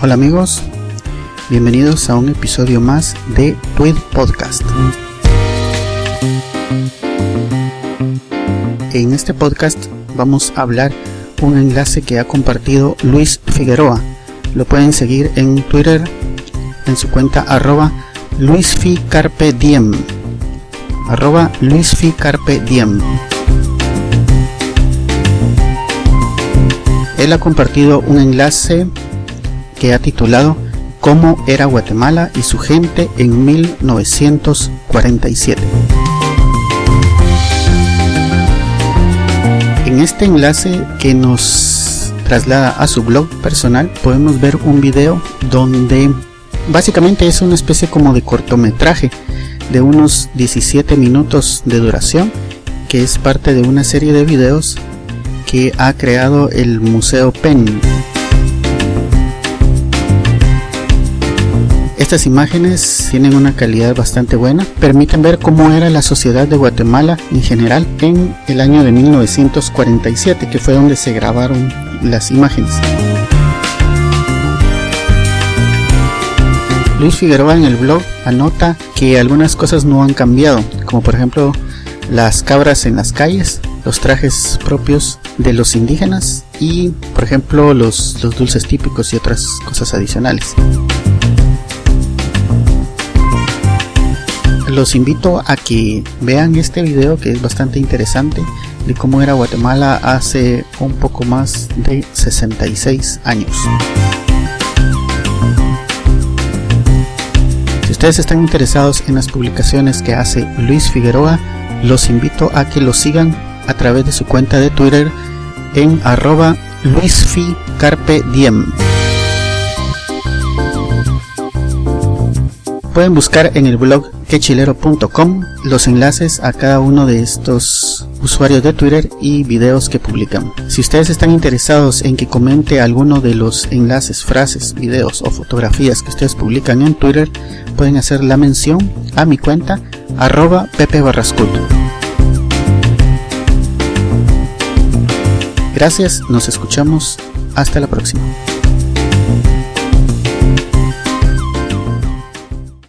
Hola amigos, bienvenidos a un episodio más de Tweet Podcast. En este podcast vamos a hablar un enlace que ha compartido Luis Figueroa. Lo pueden seguir en Twitter en su cuenta arroba luisficarpediem arroba luisficarpediem Él ha compartido un enlace que ha titulado Cómo era Guatemala y su gente en 1947. En este enlace que nos traslada a su blog personal podemos ver un video donde básicamente es una especie como de cortometraje de unos 17 minutos de duración que es parte de una serie de videos que ha creado el Museo Penn. Estas imágenes tienen una calidad bastante buena, permiten ver cómo era la sociedad de Guatemala en general en el año de 1947, que fue donde se grabaron las imágenes. Luis Figueroa en el blog anota que algunas cosas no han cambiado, como por ejemplo las cabras en las calles, los trajes propios de los indígenas y por ejemplo los, los dulces típicos y otras cosas adicionales. Los invito a que vean este video que es bastante interesante de cómo era Guatemala hace un poco más de 66 años. Si ustedes están interesados en las publicaciones que hace Luis Figueroa, los invito a que lo sigan a través de su cuenta de Twitter en arroba luisficarpediem. Pueden buscar en el blog quechilero.com los enlaces a cada uno de estos usuarios de Twitter y videos que publican. Si ustedes están interesados en que comente alguno de los enlaces, frases, videos o fotografías que ustedes publican en Twitter, pueden hacer la mención a mi cuenta arroba Gracias, nos escuchamos. Hasta la próxima.